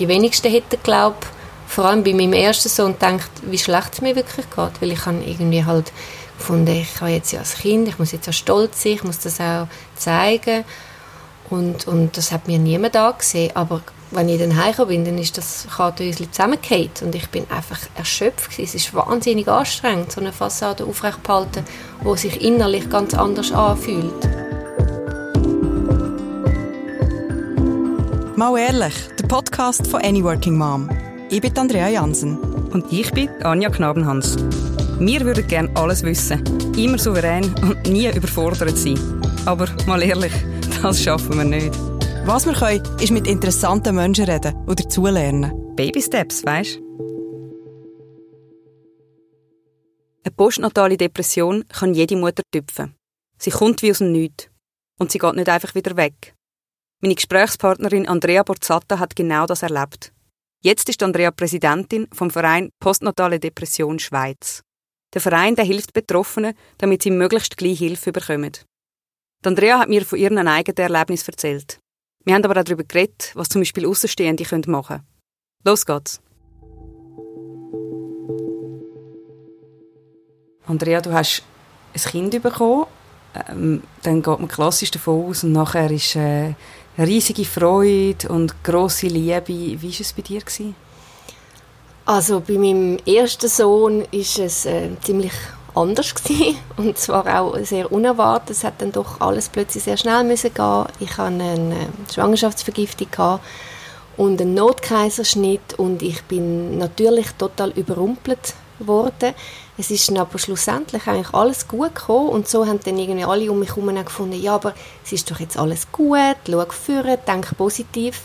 Die wenigsten hätten, glaube vor allem bei meinem ersten Sohn gedacht, wie schlecht es mir wirklich geht, weil ich habe irgendwie halt gefunden, ich habe jetzt ja als Kind, ich muss jetzt auch stolz sein, ich muss das auch zeigen und, und das hat mir niemand angesehen, aber wenn ich dann heimgekommen bin, dann ist das Kartenhäuschen zusammengefallen und ich bin einfach erschöpft gewesen. Es ist wahnsinnig anstrengend, so eine Fassade aufrecht behalten, die sich innerlich ganz anders anfühlt. Mal ehrlich, der Podcast von Any Working Mom. Ich bin Andrea Jansen. Und ich bin Anja Knabenhans. Wir würden gerne alles wissen, immer souverän und nie überfordert sein. Aber mal ehrlich, das schaffen wir nicht. Was wir können, ist mit interessanten Menschen reden oder dazulernen. Baby Steps, weisst Eine postnatale Depression kann jede Mutter tüpfen. Sie kommt wie aus dem Nichts. Und sie geht nicht einfach wieder weg. Meine Gesprächspartnerin Andrea Borzatta hat genau das erlebt. Jetzt ist Andrea Präsidentin vom Verein Postnatale Depression Schweiz. Der Verein der hilft Betroffenen, damit sie möglichst gleich Hilfe bekommen. Die Andrea hat mir von ihren eigenen Erlebnis erzählt. Wir haben aber auch darüber geredet, was zum Beispiel Außenstehende machen können. Los geht's. Andrea, du hast ein Kind bekommen. Ähm, dann geht man klassisch davon aus und nachher ist äh, riesige Freude und große Liebe. Wie war es bei dir? Gewesen? Also bei meinem ersten Sohn ist es äh, ziemlich anders gewesen. und zwar auch sehr unerwartet. Es hat dann doch alles plötzlich sehr schnell müssen gehen. Ich hatte eine Schwangerschaftsvergiftung gehabt und einen Notkaiserschnitt und ich bin natürlich total überrumpelt worden. Es ist dann aber schlussendlich eigentlich alles gut gekommen und so haben dann irgendwie alle um mich herum gefunden, ja, aber es ist doch jetzt alles gut, schau vorne, denk positiv.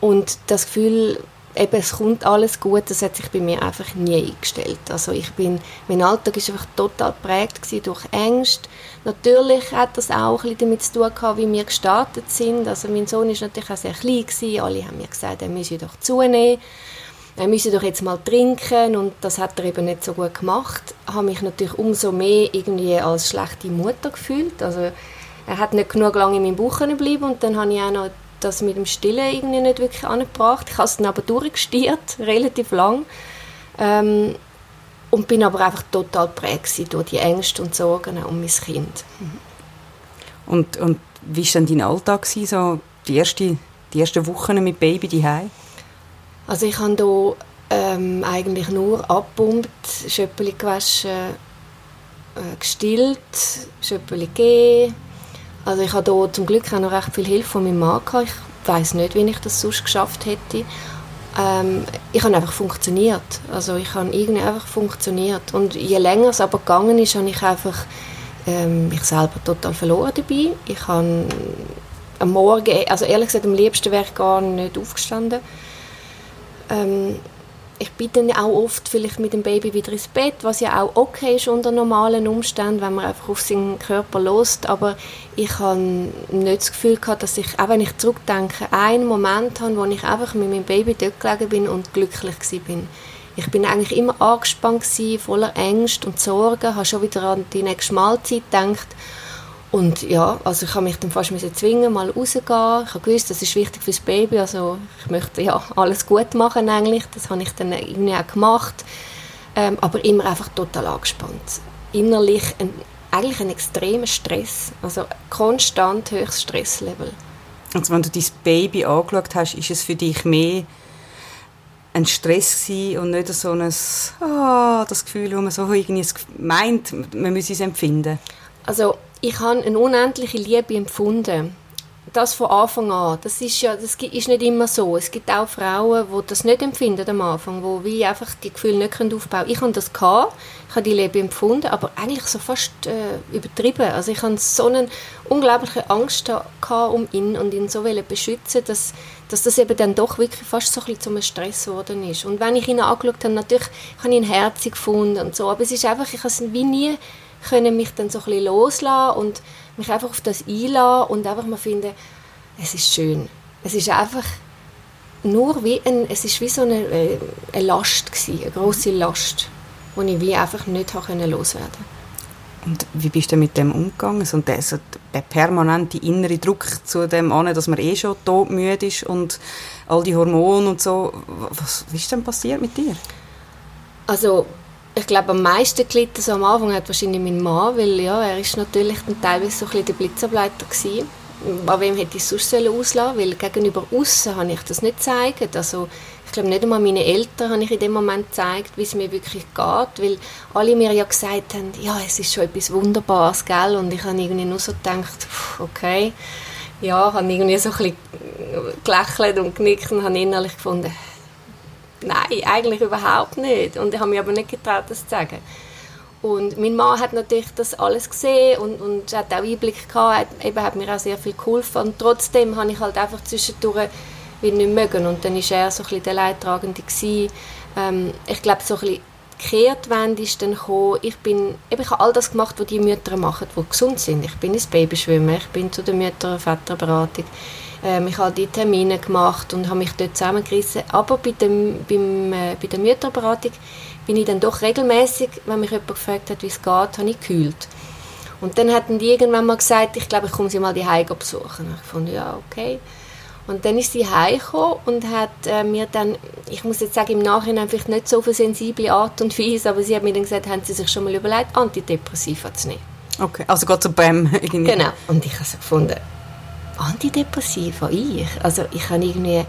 Und das Gefühl, eben, es kommt alles gut, das hat sich bei mir einfach nie eingestellt. Also ich bin, mein Alltag ist einfach total geprägt durch Ängste. Natürlich hat das auch ein bisschen damit zu tun gehabt, wie wir gestartet sind. Also mein Sohn ist natürlich auch sehr klein gewesen. Alle haben mir gesagt, er müsse doch zunehmen er müsse doch jetzt mal trinken und das hat er eben nicht so gut gemacht. Habe mich natürlich umso mehr irgendwie als schlechte Mutter gefühlt. Also er hat nicht genug lange in meinem Bauch bleiben und dann habe ich auch noch das mit dem Stillen irgendwie nicht wirklich angebracht. Ich habe es dann aber durchgestiert, relativ lang. Ähm, und bin aber einfach total prägt durch die Ängste und Sorgen um mein Kind. Und, und wie war denn dein Alltag, so die, erste, die ersten Wochen mit Baby daheim? Also ich habe hier ähm, eigentlich nur abgepumpt, Schöppeli gewaschen, äh, gestillt, Schöppeli gegeben. Also ich habe hier zum Glück auch noch recht viel Hilfe von meinem Mann gehabt. Ich weiß nicht, wie ich das sonst geschafft hätte. Ähm, ich habe einfach funktioniert. Also ich habe irgendwie einfach funktioniert. Und je länger es aber gegangen ist, habe ich einfach ähm, mich selber total verloren dabei. Ich habe am Morgen, also ehrlich gesagt, am liebsten wäre ich gar nicht aufgestanden. Ähm, ich bin dann auch oft vielleicht mit dem Baby wieder ins Bett, was ja auch okay ist unter normalen Umständen, wenn man einfach auf seinen Körper lost. Aber ich habe nicht das Gefühl gehabt, dass ich, auch wenn ich zurückdenke, einen Moment habe, wo ich einfach mit meinem Baby dort gelegen bin und glücklich bin. Ich bin eigentlich immer angespannt gewesen, voller Ängste und Sorgen, habe schon wieder an die nächste Mahlzeit gedacht und ja, also ich habe mich dann fast zwingen, mal rauszugehen. Ich habe gewusst, das ist wichtig fürs Baby. Also ich möchte ja alles gut machen eigentlich. Das habe ich dann irgendwie auch gemacht. Ähm, aber immer einfach total angespannt. Innerlich ein, eigentlich ein extremer Stress. Also konstant höchstes Stresslevel. Also wenn du dein Baby angeschaut hast, ist es für dich mehr ein Stress und nicht so ein oh, das Gefühl, wo man so irgendwie meint, man müsse es empfinden? Also ich habe eine unendliche Liebe empfunden. Das von Anfang an. Das ist ja, das ist nicht immer so. Es gibt auch Frauen, die das nicht empfinden am Anfang, wo wie einfach die Gefühle nicht aufbauen können. Ich habe das gehabt, ich habe die Liebe empfunden, aber eigentlich so fast äh, übertrieben. Also ich hatte so eine unglaubliche Angst gehabt um ihn und ihn so beschützen, dass, dass das eben dann doch wirklich fast so ein bisschen zu einem Stress geworden ist. Und wenn ich ihn angeschaut habe, natürlich habe ich ihn herzig gefunden und so, aber es ist einfach, ich habe es wie nie können mich dann so ein bisschen loslassen und mich einfach auf das einlassen und einfach mal finden, es ist schön. Es ist einfach nur wie ein, es ist wie so eine, äh, eine Last gewesen, eine große Last, die ich wie einfach nicht können loswerden. Und wie bist du mit dem umgegangen? So der, so der permanente innere Druck zu dem an, dass man eh schon todmüde ist und all die Hormone und so. Was, was ist denn passiert mit dir? Also ich glaube, am meisten gelitten so am Anfang hat wahrscheinlich mein Mann, weil ja, er ist natürlich dann teilweise so ein bisschen der Blitzableiter gewesen. An wem hätte ich sonst auslassen Weil gegenüber außen habe ich das nicht gezeigt. Also ich glaube, nicht einmal meinen Eltern habe ich in dem Moment gezeigt, wie es mir wirklich geht, weil alle mir ja gesagt haben, ja, es ist schon etwas Wunderbares, gell? Und ich habe irgendwie nur so gedacht, okay, ja, habe irgendwie so ein bisschen gelächelt und genickt und habe innerlich gefunden, nein, eigentlich überhaupt nicht. Und ich habe mich aber nicht getraut, das zu sagen. Und mein Mann hat natürlich das alles gesehen und, und hat auch Einblick gehabt, hat, eben hat mir auch sehr viel geholfen. Und trotzdem habe ich halt einfach zwischendurch wie nicht mögen. Und dann war er so ein bisschen der Leidtragende. Ähm, ich glaube, so ein bisschen die Kehrtwende ist dann gekommen. Ich, bin, eben, ich habe all das gemacht, was die Mütter machen, die gesund sind. Ich bin ins Babyschwimmen, ich bin zu der Mütter- und Väterberatung. Ähm, ich habe die Termine gemacht und habe mich dort zusammengerissen. Aber bei, dem, beim, äh, bei der Mütterberatung bin ich dann doch regelmäßig, wenn mich jemand gefragt hat, wie es geht, habe ich gekühlt. Und dann hatten die irgendwann mal gesagt, ich glaube, ich komme sie mal die Heim besuchen. Ich fand ja okay. Und dann ist sie heimgekommen und hat äh, mir dann, ich muss jetzt sagen, im Nachhinein vielleicht nicht so auf eine sensible Art und Weise, aber sie hat mir dann gesagt, haben Sie sich schon mal überlegt, Antidepressiva zu nehmen? Okay, also geht BAM irgendwie. Genau, und ich habe so gefunden, Antidepressiva, ich? Also ich habe irgendwie,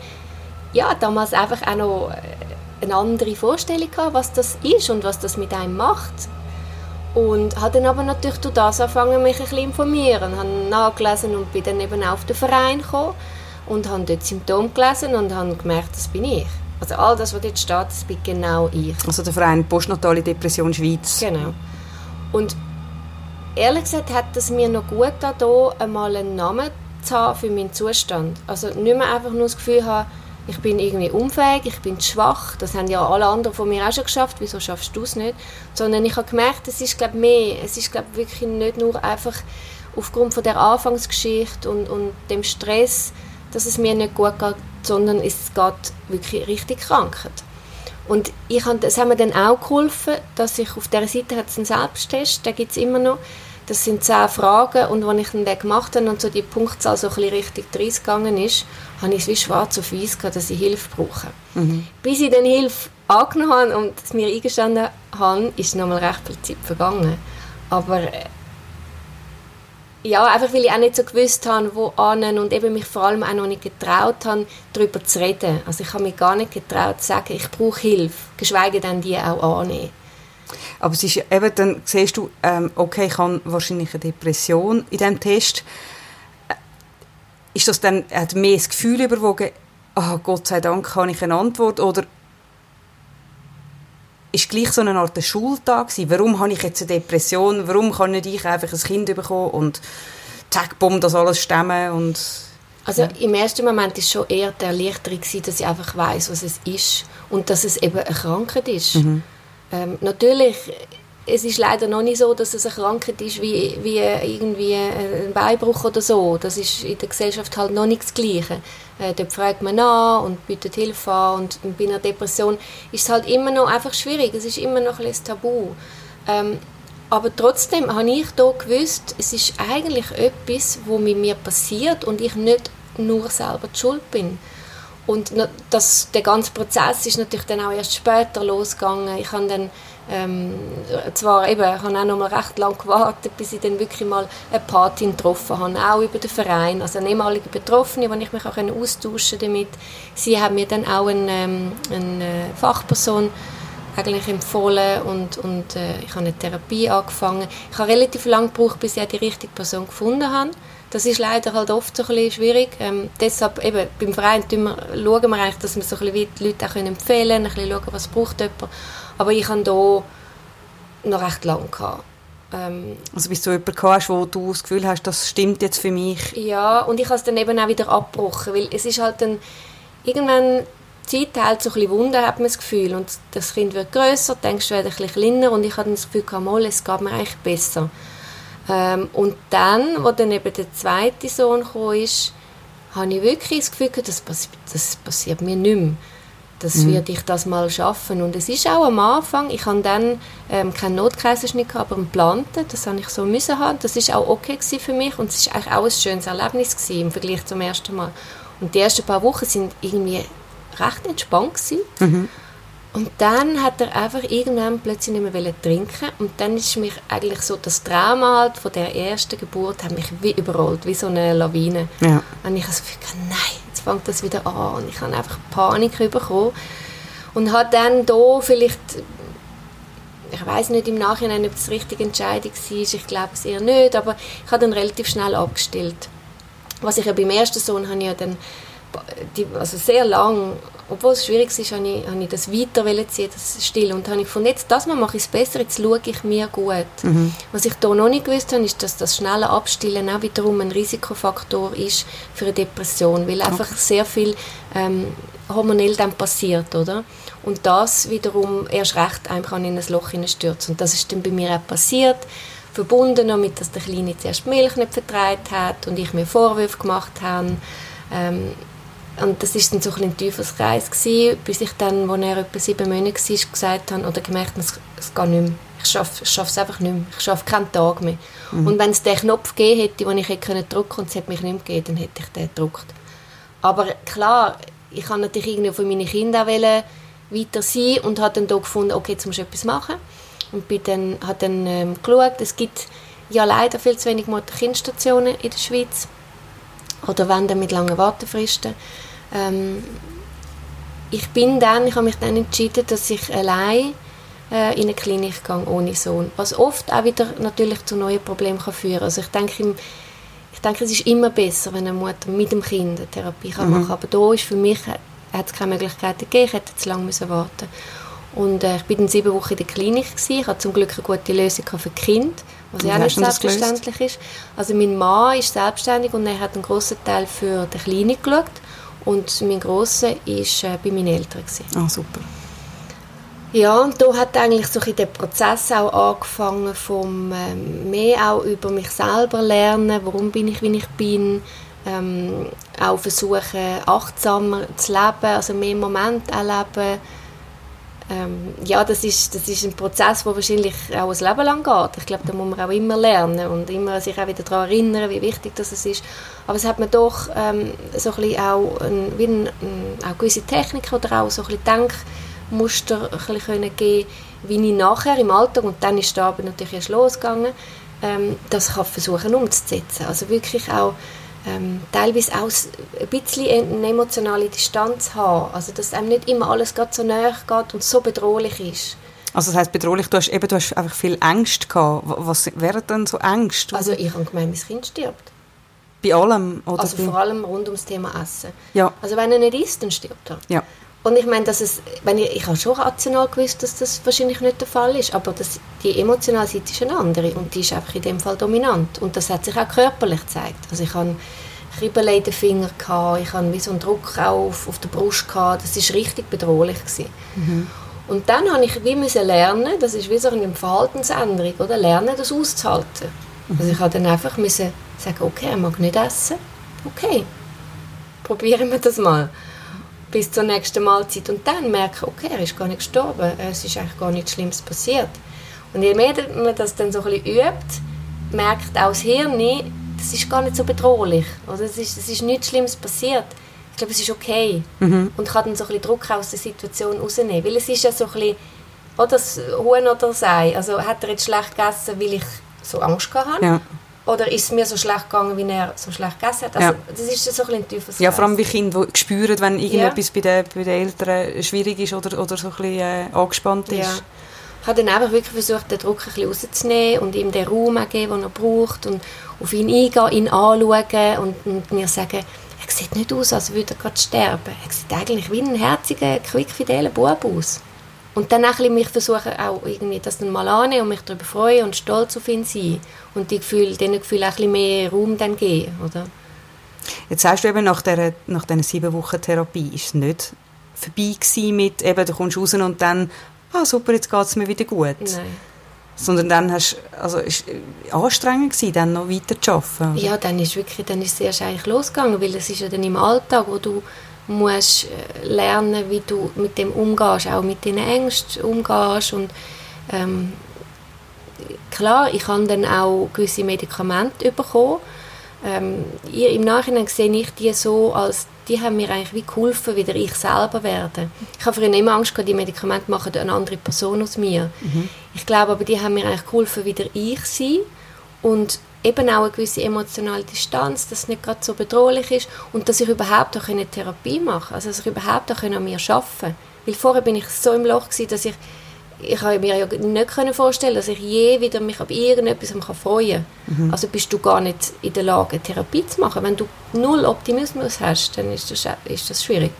ja, damals einfach auch noch äh, eine andere Vorstellung gehabt, was das ist und was das mit einem macht. Und habe dann aber natürlich durch das angefangen, mich ein bisschen informieren, habe nachgelesen und bin dann eben auch auf den Verein gekommen und habe dort Symptome gelesen und habe gemerkt, das bin ich. Also all das, was dort steht, das bin genau ich. Also der Verein Postnatale Depression Schweiz. Genau. Und ehrlich gesagt hat es mir noch gut getan, hier einmal einen Namen zu haben für meinen Zustand. Also nicht mehr einfach nur das Gefühl haben, ich bin irgendwie unfähig, ich bin schwach, das haben ja alle anderen von mir auch schon geschafft, wieso schaffst du es nicht? Sondern ich habe gemerkt, es ist glaube mehr, es ist glaube wirklich nicht nur einfach aufgrund von der Anfangsgeschichte und, und dem Stress, dass es mir nicht gut geht, sondern es geht wirklich richtig Krankheit. Und ich habe, das haben mir dann auch geholfen, dass ich auf dieser Seite einen Selbsttest, den gibt es immer noch. Das sind zehn Fragen und als ich den gemacht habe und so die Punktzahl so ein bisschen Richtung 30 gegangen ist, habe ich es wie schwarz auf weiß gehabt, dass ich Hilfe brauche. Mhm. Bis ich dann Hilfe angenommen habe und es mir eingestanden habe, ist noch mal recht viel Zeit vergangen. Aber äh, ja, einfach weil ich auch nicht so gewusst habe, wo an und eben mich vor allem auch noch nicht getraut habe, darüber zu reden. Also ich habe mich gar nicht getraut zu sagen, ich brauche Hilfe, geschweige denn die auch annehmen. Aber es ist eben, dann siehst du, ähm, okay, ich habe wahrscheinlich eine Depression in diesem Test. Äh, ist das dann, hat mehr das Gefühl überwogen, oh, Gott sei Dank habe ich eine Antwort, oder ist gleich so eine Art Schuld da gewesen. Warum habe ich jetzt eine Depression? Warum kann nicht ich einfach ein Kind bekommen und zack, bumm, das alles stemmen und also ja. im ersten Moment ist schon eher die Erleichterung gewesen, dass ich einfach weiß, was es ist und dass es eben eine Krankheit ist. Mhm. Ähm, natürlich es ist leider noch nicht so, dass es eine Krankheit ist wie, wie irgendwie ein Beinbruch oder so. Das ist in der Gesellschaft halt noch nicht das Gleiche. Äh, dort fragt man an und bietet Hilfe an und bei einer Depression ist es halt immer noch einfach schwierig. Es ist immer noch ein Tabu. Ähm, aber trotzdem habe ich hier gewusst, es ist eigentlich etwas, was mit mir passiert und ich nicht nur selber die Schuld bin. Und das, der ganze Prozess ist natürlich dann auch erst später losgegangen. Ich habe dann ähm, zwar eben, ich habe auch noch mal recht lange gewartet, bis ich dann wirklich mal eine Patin getroffen habe, auch über den Verein, also eine ehemalige Betroffene, wo ich mich auch austauschen damit. Sie haben mir dann auch eine, ähm, eine Fachperson eigentlich empfohlen und, und äh, ich habe eine Therapie angefangen. Ich habe relativ lange gebraucht, bis ich die richtige Person gefunden habe. Das ist leider halt oft so ein bisschen schwierig. Ähm, deshalb eben, beim Verein wir, schauen wir eigentlich, dass wir so ein bisschen die Leute auch empfehlen können, ein bisschen schauen, was braucht jemand. Aber ich hatte hier noch recht lange. Gehabt. Ähm, also bis du jemanden hast, wo du das Gefühl hast, das stimmt jetzt für mich? Ja, und ich habe es dann eben auch wieder abgebrochen, weil es ist halt dann irgendwann die Zeit hält so ein bisschen Wunder, hat man das Gefühl. Und das Kind wird grösser, denkst du, wird ein bisschen kleiner und ich hatte das Gefühl, mal, es geht mir eigentlich besser. Ähm, und dann, wo dann eben der zweite Sohn kam, ist, habe ich wirklich das Gefühl, das, das passiert mir nicht mehr das mhm. würde ich das mal schaffen. Und es ist auch am Anfang, ich habe dann ähm, keinen Notkaiserschnitt gehabt, aber einen geplanten, das habe ich so müssen haben. Das ist auch okay für mich und es ist eigentlich auch ein schönes Erlebnis gewesen, im Vergleich zum ersten Mal. Und die ersten paar Wochen sind irgendwie recht entspannt gewesen. Mhm. Und dann hat er einfach irgendwann plötzlich nicht mehr trinken und dann ist mich eigentlich so das Trauma halt von der ersten Geburt hat mich wie überrollt, wie so eine Lawine. Ja. Und ich habe so gedacht, nein, jetzt fängt das wieder an und ich habe einfach Panik bekommen und habe dann da vielleicht ich weiß nicht im Nachhinein, ob das die richtige Entscheidung war, ich glaube es eher nicht, aber ich habe dann relativ schnell abgestellt. Was ich ja beim ersten Sohn habe ich ja dann die, also sehr lang obwohl es schwierig ist, habe ich, habe ich das weiter ziehen, das Still. Und habe ich gefunden, jetzt, das Mal mache ich es besser, jetzt schaue ich mir gut. Mhm. Was ich da noch nicht gewusst habe, ist, dass das schnelle Abstillen auch wiederum ein Risikofaktor ist für eine Depression, weil einfach okay. sehr viel ähm, hormonell dann passiert, oder? Und das wiederum erst recht einem kann in ein Loch hineinstürzen. Und das ist dann bei mir auch passiert verbunden damit, dass der Kleine zuerst Milch nicht vertreibt hat und ich mir Vorwürfe gemacht habe. Ähm, und das ist dann so ein, ein Teufelskreis gewesen, bis ich dann, als er etwa sieben Monate war, gesagt habe, oder gemerkt habe, es, geht nicht mehr. Ich schaffe, ich es einfach nicht mehr. Ich schaffe keinen Tag mehr. Mhm. Und wenn es den Knopf gegeben hätte, den ich hätte drücken und es hätte mich nicht mehr gegeben, dann hätte ich den gedrückt. Aber klar, ich habe natürlich irgendwie von meinen Kindern weiter sein und habe dann da gefunden, okay, jetzt muss ich etwas machen. Und bin dann, habe dann ähm, geschaut, es gibt ja leider viel zu wenig Mutter-Kind-Stationen in der Schweiz oder wenn dann mit langen Wartefristen. Ähm, ich bin dann, ich habe mich dann entschieden, dass ich allein äh, in eine Klinik gehe ohne Sohn, was oft auch wieder natürlich zu neuen Problemen kann führen. Also ich denke, ich denke, es ist immer besser, wenn eine Mutter mit dem Kind eine Therapie kann mhm. machen kann. Aber da ist für mich hat es keine Möglichkeit gegeben, ich hätte zu lange müssen warten. Und äh, ich bin dann sieben Wochen in der Klinik gewesen. Ich hatte zum Glück eine gute Lösung für Kind was ja nicht selbstverständlich ist. Also mein Mann ist selbstständig und er hat einen großen Teil für die Kleine geschaut und mein Grosser ist äh, bei meinen Eltern. Ah, super. Ja, und da hat eigentlich so der Prozess auch angefangen, vom ähm, mehr auch über mich selber lernen, warum bin ich, wie ich bin, ähm, auch versuchen, achtsamer zu leben, also mehr Moment erleben, ähm, ja, das ist, das ist ein Prozess, der wahrscheinlich auch ein Leben lang geht. Ich glaube, da muss man auch immer lernen und immer sich auch wieder daran erinnern, wie wichtig das ist. Aber es hat mir doch ähm, so ein bisschen auch, ein, wie ein, auch gewisse Techniken oder auch so ein bisschen Denkmuster ein bisschen geben wie ich nachher im Alltag, und dann ist die Arbeit natürlich erst losgegangen, ähm, das kann versuchen umzusetzen. Also wirklich auch ähm, teilweise auch ein bisschen eine emotionale Distanz haben. Also, dass einem nicht immer alles gerade so näher geht und so bedrohlich ist. Also das heißt bedrohlich, du hast, eben, du hast einfach viel Angst gehabt. Was wäre denn so Angst? Also ich habe gemeint, mein Kind stirbt. Bei allem? Oder also vor allem rund ums Thema Essen. Ja. Also wenn er nicht isst, dann stirbt er. Ja. Und ich meine, dass es, wenn ich, ich habe schon rational gewusst, dass das wahrscheinlich nicht der Fall ist, aber das, die emotionale Seite ist eine andere und die ist einfach in dem Fall dominant. Und das hat sich auch körperlich gezeigt. Also ich hatte Kribbeln in den Fingern, gehabt, ich hatte wie so einen Druck auf, auf der Brust, gehabt. das war richtig bedrohlich. Mhm. Und dann habe ich wie müssen lernen, das ist wie so eine Verhaltensänderung, oder? lernen, das auszuhalten. Mhm. Also ich habe dann einfach müssen sagen, okay, er mag nicht essen, okay, probieren wir das mal bis zur nächsten Mahlzeit und dann merke okay, er ist gar nicht gestorben, es ist eigentlich gar nichts Schlimmes passiert. Und je mehr man das dann so ein bisschen übt, merkt auch das Hirn, das ist gar nicht so bedrohlich. Also es, ist, es ist nichts Schlimmes passiert. Ich glaube, es ist okay. Mhm. Und kann dann so ein bisschen Druck aus der Situation rausnehmen. Weil es ist ja so ein bisschen, oder das Huhn oder das Ei. Also hat er jetzt schlecht gegessen, weil ich so Angst hatte? Ja. Oder ist es mir so schlecht gegangen, wie er so schlecht gegessen hat? Also, ja. Das ist so ein bisschen Ja, vor allem wie Kinder, die spüren, wenn irgendetwas ja. bei, den, bei den Eltern schwierig ist oder, oder so ein bisschen äh, angespannt ist. Ja. Ich habe dann einfach wirklich versucht, den Druck ein bisschen rauszunehmen und ihm den Raum zu geben, den er braucht und auf ihn eingehen, ihn anschauen und, und mir sagen, er sieht nicht aus, als würde er gerade sterben. Er sieht eigentlich wie ein herziger, quickfideler Bub aus. Und dann auch mich versuchen, auch irgendwie das dann mal annehmen und mich darüber freuen und stolz auf ihn sein. Und die Gefühle, diesen Gefühlen auch ein bisschen mehr Raum dann geben, oder? Jetzt sagst du eben, nach dieser, nach dieser sieben Wochen Therapie ist es nicht vorbei gewesen mit, eben, du kommst raus und dann, ah super, jetzt geht es mir wieder gut. Nein. Sondern dann hast, also ist anstrengend gewesen, dann noch weiter zu arbeiten. Ja, dann ist wirklich, dann ist es erst eigentlich losgegangen, weil es ist ja dann im Alltag, wo du musst äh, lernen, wie du mit dem umgehst, auch mit deinen Ängsten umgehst und ähm, klar, ich habe dann auch gewisse Medikamente bekommen. Ähm, Im Nachhinein sehe ich die so, als die haben mir eigentlich wie geholfen, wieder ich selber werden. Ich habe früher immer Angst gehabt, die Medikamente machen eine andere Person aus mir. Mhm. Ich glaube aber, die haben mir eigentlich geholfen, wieder ich sein und eben auch eine gewisse emotionale Distanz, dass es nicht gerade so bedrohlich ist und dass ich überhaupt auch eine Therapie machen also dass ich überhaupt auch an mir arbeiten kann. Weil vorher bin ich so im Loch gewesen, dass ich ich habe mir ja nicht vorstellen dass ich je wieder mich auf irgendetwas freuen kann. Mhm. Also bist du gar nicht in der Lage, Therapie zu machen. Wenn du null Optimismus hast, dann ist das, ist das schwierig.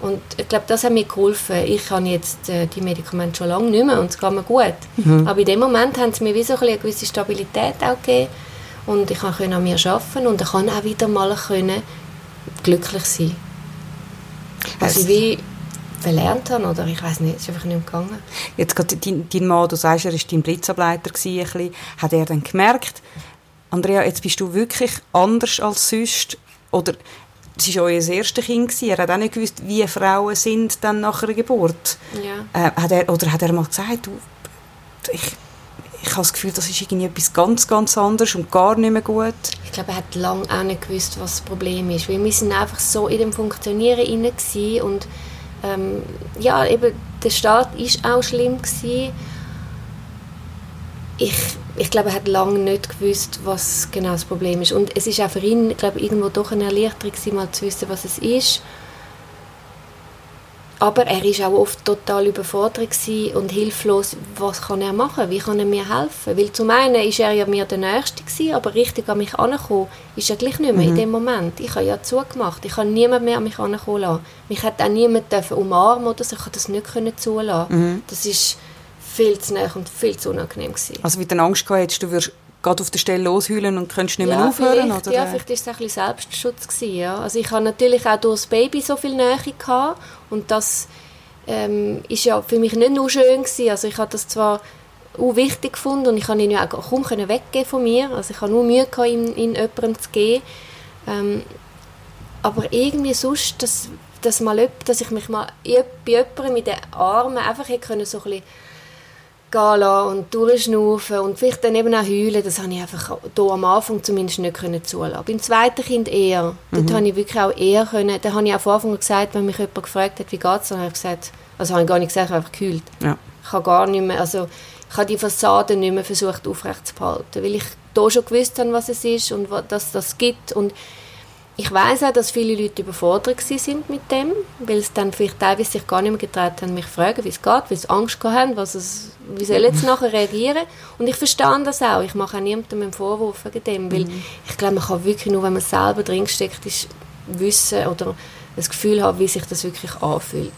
Und ich glaube, das hat mir geholfen. Ich habe jetzt äh, die Medikamente schon lange nicht mehr und es geht mir gut. Mhm. Aber in dem Moment haben sie mir wie so ein eine gewisse Stabilität auch gegeben und ich konnte an mir arbeiten und ich kann auch wieder mal können glücklich sein. Also wie verlernt habe oder ich weiß nicht, es ist einfach nicht gegangen. Jetzt gerade dein, dein Mann, du sagst, er war dein Blitzableiter, gewesen, hat er dann gemerkt, Andrea, jetzt bist du wirklich anders als sonst oder es war euer erstes Kind, gewesen. er hat auch nicht gewusst, wie Frauen sind dann nach einer Geburt. Ja. Äh, hat er, oder hat er mal gesagt, du, ich, ich habe das Gefühl, das ist irgendwie etwas ganz, ganz anderes und gar nicht mehr gut. Ich glaube, er hat lange auch nicht gewusst, was das Problem ist, weil wir sind einfach so in dem Funktionieren inne und ähm, ja, eben, der Start war auch schlimm. Gewesen. Ich, ich glaube, er hat lange nicht gewusst, was genau das Problem ist. Und es ist auch für ihn, glaube irgendwo doch eine Erleichterung mal zu wissen, was es ist. Aber er war auch oft total überfordert und hilflos. Was kann er machen? Wie kann er mir helfen? Weil zum einen war er ja mir der Nächste gewesen, aber richtig an mich herankommen ist er gleich nicht mehr mhm. in dem Moment. Ich habe ja zugemacht. Ich kann niemand mehr an mich herankommen lassen. Mich hat auch niemand umarmen oder so. Ich konnte das nicht zulassen. Mhm. Das ist viel zu nah und viel zu unangenehm gewesen. Also wie du Angst gehabt du wirst gerade auf der Stelle losheulen und könntest nicht mehr ja, aufhören? Oder? Ja, vielleicht war es ein bisschen Selbstschutz. Gewesen, ja. Also ich hatte natürlich auch durch das Baby so viel Nähe gehabt und das ähm, ist ja für mich nicht nur schön gewesen. Also ich habe das zwar auch wichtig gefunden und ich konnte ihn ja auch kaum weggeben von mir. Also ich hatte nur Mühe, gehabt, ihn, ihn jemandem zu geben. Ähm, aber irgendwie sonst, dass, dass, mal, dass ich mich mal bei jemandem mit den Armen einfach hätte können, so ein bisschen gehen lassen und durchschnaufen und vielleicht dann eben auch heulen, das habe ich einfach hier am Anfang zumindest nicht können zulassen. Beim zweiten Kind eher. Mhm. Dort habe ich wirklich auch eher können, da habe ich auch von Anfang gesagt, wenn mich jemand gefragt hat, wie geht es, dann habe ich gesagt, also habe ich gar nicht gesagt, ich habe einfach gekühlt. Ja. Ich habe gar nicht mehr, also ich habe die Fassade nicht mehr versucht aufrechtzuerhalten, weil ich da schon gewusst habe, was es ist und dass das gibt und ich weiß auch, dass viele Leute überfordert sind mit dem, weil sie dann vielleicht teilweise sich gar nicht mehr getraut haben, mich zu fragen, wie es geht, weil sie Angst haben, was es, wie soll jetzt nachher reagieren. Und ich verstehe das auch. Ich mache auch niemandem einen Vorwurf wegen dem, weil mhm. ich glaube, man kann wirklich nur, wenn man selber drinsteckt, ist, wissen oder das Gefühl haben, wie sich das wirklich anfühlt.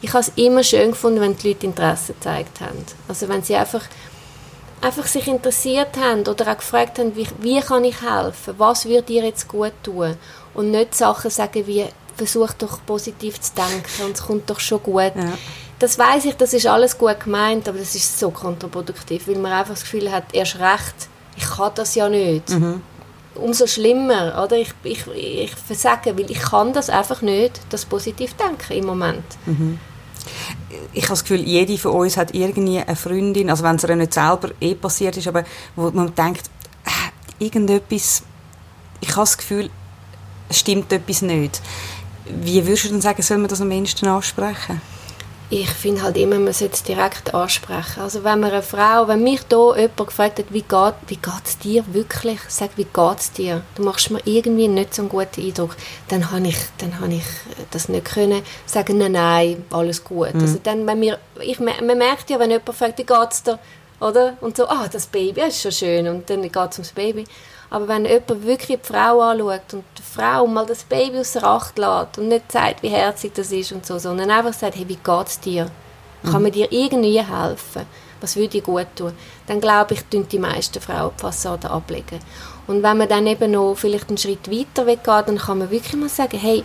Ich habe es immer schön gefunden, wenn die Leute Interesse gezeigt haben. Also wenn sie einfach einfach sich interessiert haben oder auch gefragt haben, wie, wie kann ich helfen, was würde dir jetzt gut tun und nicht Sachen sagen wie versuch doch positiv zu denken und es kommt doch schon gut. Ja. Das weiß ich, das ist alles gut gemeint, aber das ist so kontraproduktiv, weil man einfach das Gefühl hat, erst recht, ich kann das ja nicht. Mhm. Umso schlimmer, oder? Ich, ich, ich versage, weil ich kann das einfach nicht, das positiv denken im Moment. Mhm ich habe das Gefühl, jede von uns hat irgendwie eine Freundin, also wenn es ihr nicht selber eh passiert ist, aber wo man denkt, äh, irgendetwas, ich habe das Gefühl, stimmt etwas nicht. Wie würdest du denn sagen, soll man das am Menschen ansprechen? Ich finde halt immer, man sollte es direkt ansprechen. Also wenn man eine Frau, wenn mich da jemand gefragt hat, wie geht wie geht's dir wirklich, sag, wie geht's dir? Du machst mir irgendwie nicht so einen guten Eindruck. Dann habe ich, dann habe ich das nicht können sagen, nein, nein, alles gut. Mhm. Also dann, wenn wir, ich, man merkt ja, wenn jemand fragt, wie geht's dir, oder? Und so, ah, das Baby, das ist schon schön. Und dann geht es ums Baby. Aber wenn jemand wirklich die Frau anschaut und die Frau mal das Baby aus der Acht lässt und nicht sagt, wie herzig das ist und so, sondern einfach sagt, hey, wie geht es dir? Kann man mhm. dir irgendwie helfen? Was würde dir gut tun? Dann glaube ich, tun die meisten Frauen die Fassade ablegen. Und wenn man dann eben noch vielleicht einen Schritt weiter weggeht, dann kann man wirklich mal sagen, hey,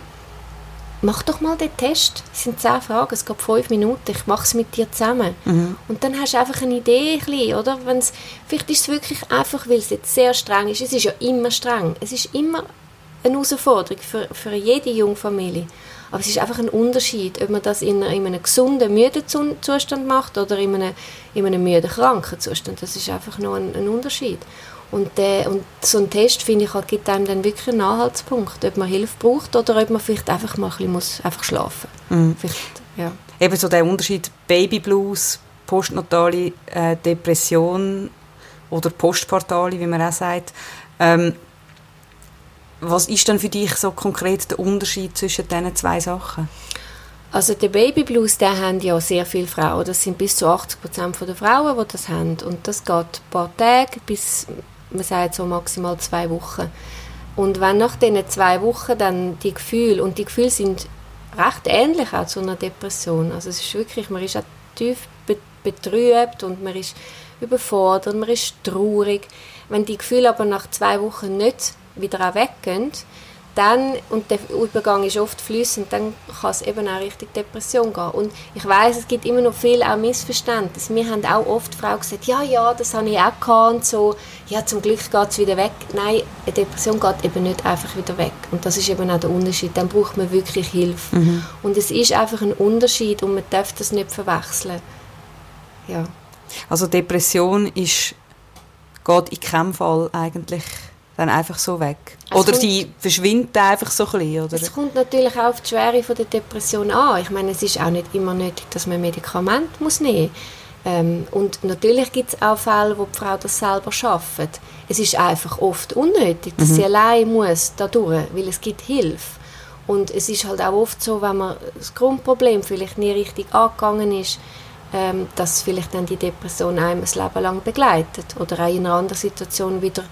mach doch mal den Test. Es sind zehn Fragen, es geht fünf Minuten, ich mache es mit dir zusammen. Mhm. Und dann hast du einfach eine Idee, bisschen, oder? Wenn's, vielleicht ist es wirklich einfach, weil es jetzt sehr streng ist. Es ist ja immer streng. Es ist immer eine Herausforderung für, für jede junge Familie. Aber es ist einfach ein Unterschied, ob man das in, in einem gesunden, müden Zustand macht oder in einem, in einem müden, kranken Zustand. Das ist einfach noch ein, ein Unterschied. Und, der, und so ein Test, finde ich, halt, gibt einem dann wirklich einen Anhaltspunkt, ob man Hilfe braucht oder ob man vielleicht einfach mal ein bisschen muss, einfach schlafen muss. Mhm. ja. Eben so der Unterschied Baby Blues, postnatale äh, Depression oder postpartale, wie man auch sagt. Ähm, was ist denn für dich so konkret der Unterschied zwischen diesen zwei Sachen? Also der Baby Blues, der haben ja sehr viele Frauen. Das sind bis zu 80 Prozent der Frauen, die das haben. Und das geht ein paar Tage bis, man sagt so maximal zwei Wochen. Und wenn nach diesen zwei Wochen dann die Gefühle, und die Gefühle sind recht ähnlich auch zu einer Depression. Also es ist wirklich, man ist auch tief betrübt und man ist überfordert, man ist traurig. Wenn die Gefühle aber nach zwei Wochen nicht wieder weggehen, dann, und der Übergang ist oft flüssend, dann kann es eben auch Richtung Depression gehen. Und ich weiß, es gibt immer noch viel auch Missverständnisse. Wir haben auch oft Frauen gesagt, ja, ja, das habe ich auch gehabt und so. Ja, zum Glück geht es wieder weg. Nein, eine Depression geht eben nicht einfach wieder weg. Und das ist eben auch der Unterschied. Dann braucht man wirklich Hilfe. Mhm. Und es ist einfach ein Unterschied und man darf das nicht verwechseln. Ja. Also Depression ist, geht in keinem Fall eigentlich dann einfach so weg? Es oder sie verschwindet einfach so ein bisschen, oder? Es kommt natürlich auch auf die Schwere von der Depression an. Ich meine, es ist auch nicht immer nötig, dass man Medikament muss nehmen ähm, Und natürlich gibt es auch Fälle, wo die Frau das selber schafft. Es ist einfach oft unnötig, dass mhm. sie allein muss dadurch, weil es gibt Hilfe. Und es ist halt auch oft so, wenn man das Grundproblem vielleicht nie richtig angegangen ist, ähm, dass vielleicht dann die Depression einem das Leben lang begleitet oder auch in einer anderen Situation wieder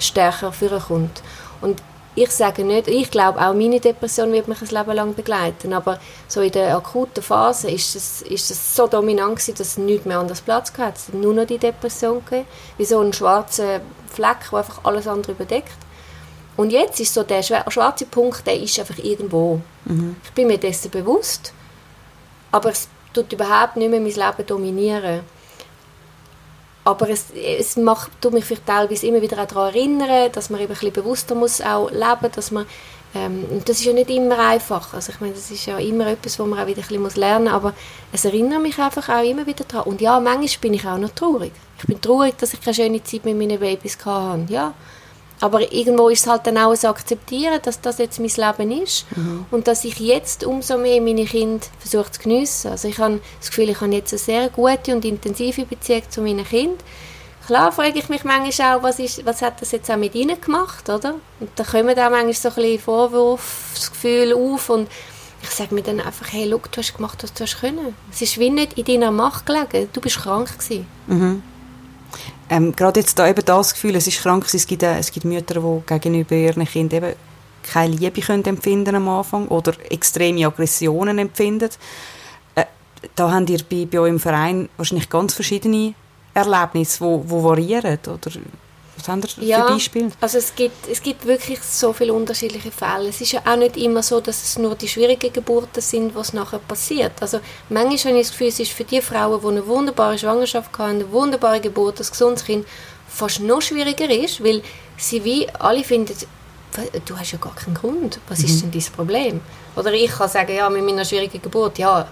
stärker vorkommt. Und ich sage nicht, ich glaube auch meine Depression wird mich ein Leben lang begleiten, aber so in der akuten Phase ist es, ist es so dominant gewesen, dass es nichts mehr anders Platz. Es hat nur noch die Depression gegeben, wie so ein schwarzer Fleck, der einfach alles andere überdeckt. Und jetzt ist so der schwarze Punkt, der ist einfach irgendwo. Mhm. Ich bin mir dessen bewusst, aber es tut überhaupt nicht mehr mein Leben dominieren aber es, es macht, tut mich vielleicht teilweise immer wieder daran erinnern, dass man eben ein bisschen bewusster muss auch leben dass man ähm, das ist ja nicht immer einfach. Also ich meine, das ist ja immer etwas, wo man auch wieder ein bisschen lernen muss, aber es erinnert mich einfach auch immer wieder daran. Und ja, manchmal bin ich auch noch traurig. Ich bin traurig, dass ich keine schöne Zeit mit meinen Babys hatte. Ja, aber irgendwo ist es halt dann auch zu akzeptieren, dass das jetzt mein Leben ist mhm. und dass ich jetzt umso mehr meine Kinder versuche zu geniessen. Also ich habe das Gefühl, ich habe jetzt eine sehr gute und intensive Beziehung zu meinen Kindern. Klar frage ich mich manchmal auch, was, ist, was hat das jetzt auch mit ihnen gemacht, oder? Und da kommen auch manchmal so ein bisschen Vorwurfsgefühl auf und ich sage mir dann einfach, hey, look, du hast gemacht, was du hast können. Es ist wie nicht in deiner Macht gelegen. Du bist krank gewesen. Mhm. Ähm, gerade jetzt da eben das Gefühl, es ist krank, es gibt, äh, es gibt Mütter, die gegenüber ihren Kindern eben keine Liebe können empfinden am Anfang oder extreme Aggressionen empfinden. Äh, da habt ihr bei, bei eurem Verein wahrscheinlich ganz verschiedene Erlebnisse, die variieren, oder? Was haben ihr ja, für Beispiele? Also es gibt, es gibt wirklich so viele unterschiedliche Fälle. Es ist ja auch nicht immer so, dass es nur die schwierigen Geburten sind, was nachher passiert. Also manchmal habe ich das Gefühl, es ist für die Frauen, die eine wunderbare Schwangerschaft haben, eine wunderbare Geburt, ein gesundes Kind, fast noch schwieriger ist, weil sie wie alle finden, du hast ja gar keinen Grund. Was mhm. ist denn dein Problem? Oder ich kann sagen, ja, mit meiner schwierigen Geburt, ja,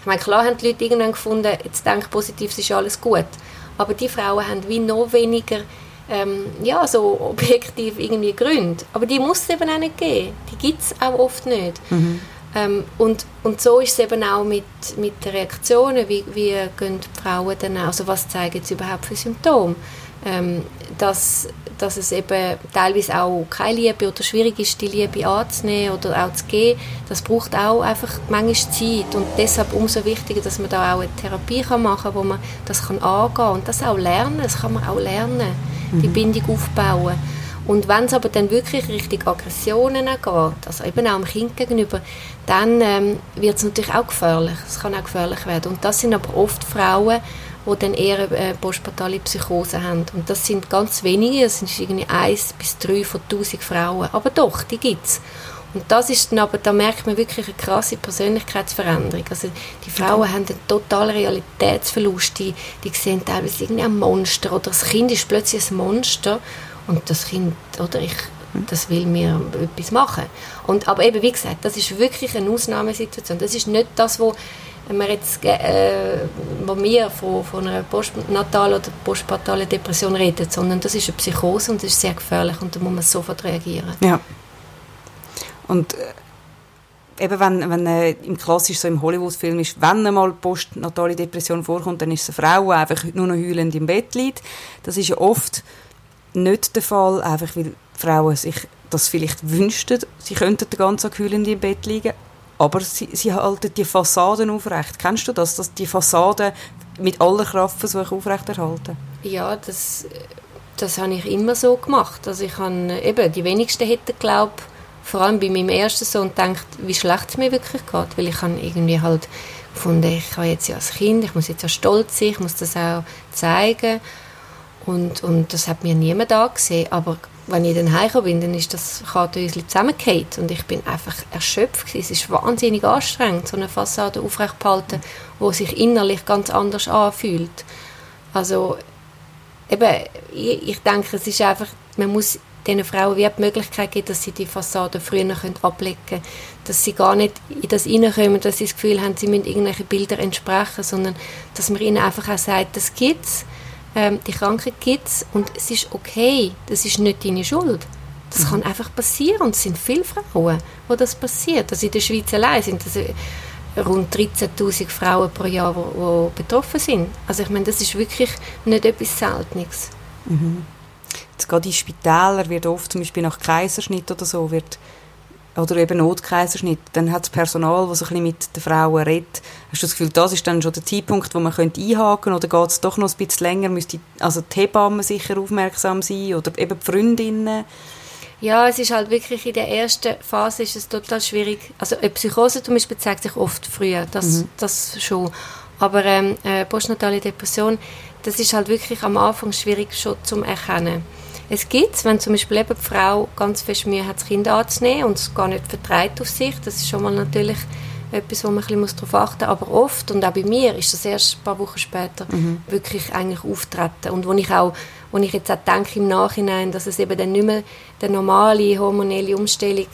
ich meine, klar haben die Leute irgendwann gefunden, jetzt denk positiv, es ist alles gut. Aber die Frauen haben wie noch weniger ähm, ja, so objektiv irgendwie Gründe. Aber die muss es eben auch nicht geben. Die gibt es auch oft nicht. Mhm. Ähm, und, und so ist es eben auch mit, mit den Reaktionen, wie, wie gehen die Frauen dann, also was zeigen sie überhaupt für Symptome. Ähm, dass, dass es eben teilweise auch keine Liebe oder schwierig ist, die Liebe anzunehmen oder auch zu geben, das braucht auch einfach manchmal Zeit und deshalb umso wichtiger, dass man da auch eine Therapie kann machen kann, wo man das kann angehen kann und das auch lernen, das kann man auch lernen die mhm. Bindung aufbauen. Und wenn es aber dann wirklich Richtung Aggressionen geht, also eben auch dem Kind gegenüber, dann ähm, wird es natürlich auch gefährlich. Es kann auch gefährlich werden. Und das sind aber oft Frauen, die dann eher äh, postpartale Psychose haben. Und das sind ganz wenige, das sind irgendwie eins bis drei von tausend Frauen. Aber doch, die gibt es. Und das ist dann aber, da merkt man wirklich eine krasse Persönlichkeitsveränderung. Also die Frauen haben einen totalen Realitätsverlust, die, die sehen teilweise irgendwie ein Monster oder das Kind ist plötzlich ein Monster und das Kind, oder ich, das will mir etwas machen. Und, aber eben, wie gesagt, das ist wirklich eine Ausnahmesituation. Das ist nicht das, wo wir jetzt, äh, wo wir von, von einer postnatalen oder postpartalen Depression reden, sondern das ist eine Psychose und das ist sehr gefährlich und da muss man sofort reagieren. Ja. Und äh, eben wenn, wenn äh, im klassisch so im Hollywood-Film ist, wenn einmal postnatale Depression vorkommt, dann ist es eine Frau, die einfach nur noch heulend im Bett liegt. Das ist ja oft nicht der Fall, einfach weil Frauen sich das vielleicht wünschten, sie könnten den ganzen Tag heulend im Bett liegen, aber sie, sie halten die Fassaden aufrecht. Kennst du das, dass die Fassaden mit aller Kraft versuchen aufrechterhalten? Ja, das, das habe ich immer so gemacht. Also ich habe, eben, die wenigsten hätten glaubt, vor allem bei meinem ersten Sohn gedacht, wie schlecht es mir wirklich geht, weil ich habe irgendwie halt gefunden, ich habe jetzt ja als Kind, ich muss jetzt ja stolz sein, ich muss das auch zeigen und, und das hat mir niemand angesehen, aber wenn ich dann heimgekommen bin, dann ist das Kartenhäuschen zusammengefallen und ich bin einfach erschöpft gewesen. Es ist wahnsinnig anstrengend, so eine Fassade aufrechtzuhalten, wo sich innerlich ganz anders anfühlt. Also eben, ich, ich denke, es ist einfach, man muss diesen Frauen wie die Möglichkeit geben, dass sie die Fassade früher ablegen können, dass sie gar nicht in das hineinkommen, dass sie das Gefühl haben, sie müssen irgendwelche Bilder entsprechen, sondern dass man ihnen einfach auch sagt, das gibt es, ähm, die Krankheit gibt es und es ist okay, das ist nicht deine Schuld. Das mhm. kann einfach passieren und es sind viele Frauen, wo das passiert. Also in der Schweiz allein sind das äh, rund 13'000 Frauen pro Jahr, die betroffen sind. Also ich meine, das ist wirklich nicht etwas Seltenes. Mhm. Gerade in Spitälern wird oft zum Beispiel nach Kaiserschnitt oder so wird oder eben Notkaiserschnitt, dann hat das Personal, das so ein bisschen mit den Frauen redet, hast du das Gefühl, das ist dann schon der Zeitpunkt, wo man könnte einhaken oder geht es doch noch ein bisschen länger, müsste also die Hebammen sicher aufmerksam sein oder eben die Freundinnen? Ja, es ist halt wirklich in der ersten Phase ist es total schwierig. Also eine Psychose zum Beispiel zeigt sich oft früher, das, mhm. das schon. Aber ähm, äh, postnatale Depression, das ist halt wirklich am Anfang schwierig schon zum erkennen. Es gibt wenn zum Beispiel eben die Frau ganz fest Mühe hat, das Kind anzunehmen und es gar nicht vertreibt auf sich, das ist schon mal natürlich etwas, wo man ein bisschen darauf achten muss. Aber oft, und auch bei mir, ist das erst ein paar Wochen später mhm. wirklich eigentlich auftreten. Und wo ich auch, wo ich jetzt auch denke im Nachhinein, dass es eben dann nicht mehr die normale hormonelle Umstellung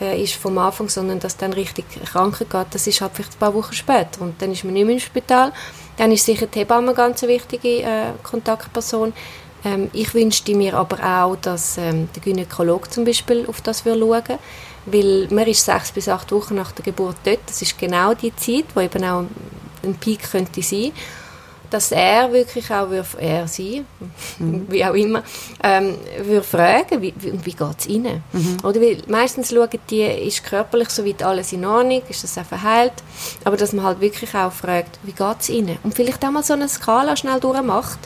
äh, ist vom Anfang, sondern dass dann richtig krank geht, das ist halt vielleicht ein paar Wochen später. Und dann ist man nicht mehr im Spital. Dann ist sicher die Hebamme eine ganz wichtige äh, Kontaktperson. Ähm, ich wünschte mir aber auch, dass ähm, der Gynäkologe zum Beispiel auf das schauen würde, weil man ist sechs bis acht Wochen nach der Geburt dort. Das ist genau die Zeit, wo eben auch ein Peak könnte sein dass er wirklich auch er sie mhm. wie auch immer ähm, würde fragen wie, wie, wie geht es ihnen mhm. oder weil meistens schauen die ist körperlich soweit alles in Ordnung ist das auch verheilt aber dass man halt wirklich auch fragt wie geht es ihnen und vielleicht auch mal so eine Skala schnell durchmacht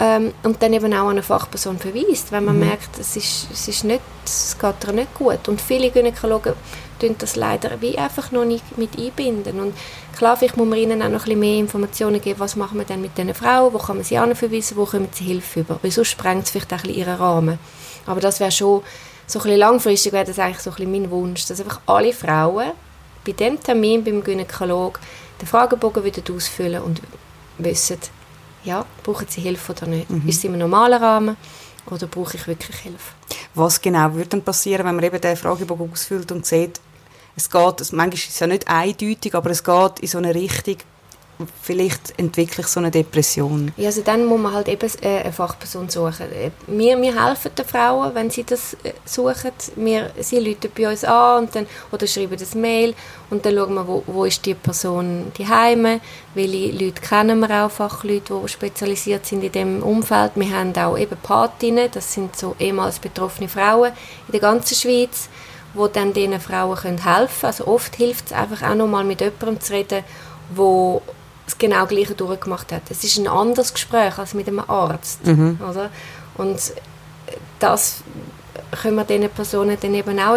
ähm, und dann eben auch an eine Fachperson verweist, wenn man mhm. merkt, es, ist, es, ist nicht, es geht ihr nicht gut. Und viele Gynäkologen tun das leider wie einfach noch nicht mit einbinden. Und klar, vielleicht muss man ihnen auch noch ein bisschen mehr Informationen geben, was machen wir denn mit diesen Frauen, wo kann man sie anverweisen, wo kommen sie Hilfe über. Weil sonst sprengt es vielleicht auch ein bisschen ihren Rahmen. Aber das wäre schon, so ein bisschen langfristig wäre das eigentlich so ein bisschen mein Wunsch, dass einfach alle Frauen bei dem Termin beim Gynäkolog den Fragebogen wieder ausfüllen und wissen, ja, brauchen sie Hilfe oder nicht? Mhm. Ist es im normalen Rahmen oder brauche ich wirklich Hilfe? Was genau würde dann passieren, wenn man eben den Fragebogen ausfüllt und sieht, es geht, manchmal ist es ja nicht eindeutig, aber es geht in so eine Richtung, vielleicht entwickle ich so eine Depression. Ja, also dann muss man halt eben äh, eine Fachperson suchen. Wir, wir helfen den Frauen, wenn sie das äh, suchen. Wir, sie rufen bei uns an und dann, oder schreiben das Mail und dann schauen wir, wo, wo ist die Person die Heime, welche Leute kennen wir auch, Fachleute, die spezialisiert sind in diesem Umfeld. Wir haben auch eben Patinnen, das sind so ehemals betroffene Frauen in der ganzen Schweiz, wo dann diesen Frauen helfen können. Also oft hilft es einfach auch noch mal mit jemandem zu reden, wo das genau Gleiche durchgemacht hat. Es ist ein anderes Gespräch als mit einem Arzt. Mhm. Oder? Und das können wir diesen Personen dann eben auch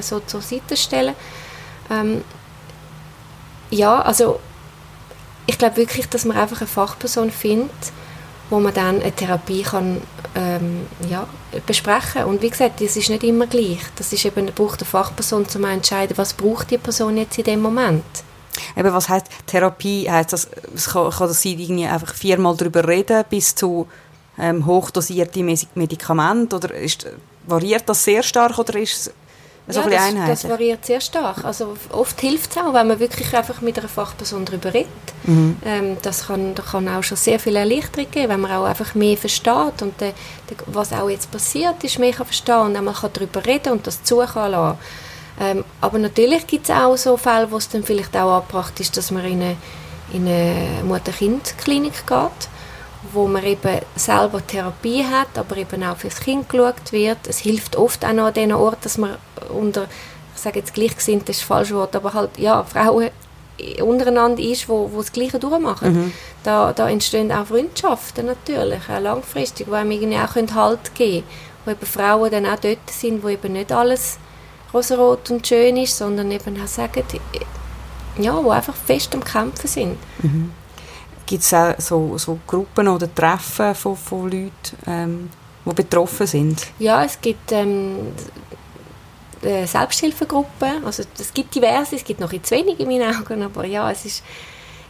so zur Seite stellen. Ähm, ja, also ich glaube wirklich, dass man einfach eine Fachperson findet, wo man dann eine Therapie kann ähm, ja, besprechen und wie gesagt, das ist nicht immer gleich. Das ist eben, braucht eine Fachperson, um zu entscheiden, was braucht die Person jetzt in dem Moment. Eben, was heißt Therapie? Heißt das, es kann, kann das sein, irgendwie einfach viermal darüber reden, bis zu ähm, hochdosierte Medikamente oder ist, variiert das sehr stark oder ist es so ja, ein das, einheitlich? das variiert sehr stark. Also oft hilft es auch, wenn man wirklich einfach mit einer Fachperson darüber redet. Mhm. Ähm, das kann, das kann auch schon sehr viel Erleichterung geben, wenn man auch einfach mehr versteht und de, de, was auch jetzt passiert ist, mehr kann verstehen und dann man kann darüber reden und das zu kann lassen. Ähm, aber natürlich gibt es auch so Fälle, wo es dann vielleicht auch angebracht ist, dass man in eine, in eine Mutter-Kind-Klinik geht wo man eben selber Therapie hat, aber eben auch fürs Kind geschaut wird. Es hilft oft auch noch an diesen Ort, dass man unter, ich sage jetzt gleichgesinnt, das ist das falsche Wort, aber halt, ja, Frauen untereinander ist, wo, wo das Gleiche durchmachen. Mhm. Da, da entstehen auch Freundschaften natürlich, auch langfristig, wo einem irgendwie auch Halt geben können, wo eben Frauen dann auch dort sind, wo eben nicht alles rosarot und schön ist, sondern eben auch sagen, ja, wo einfach fest am Kämpfen sind. Mhm. Gibt es auch so, so Gruppen oder Treffen von, von Leuten, ähm, die betroffen sind? Ja, es gibt ähm, äh, Selbsthilfegruppen. Also es gibt diverse, es gibt noch zu wenig in meinen Augen, aber ja, es ist,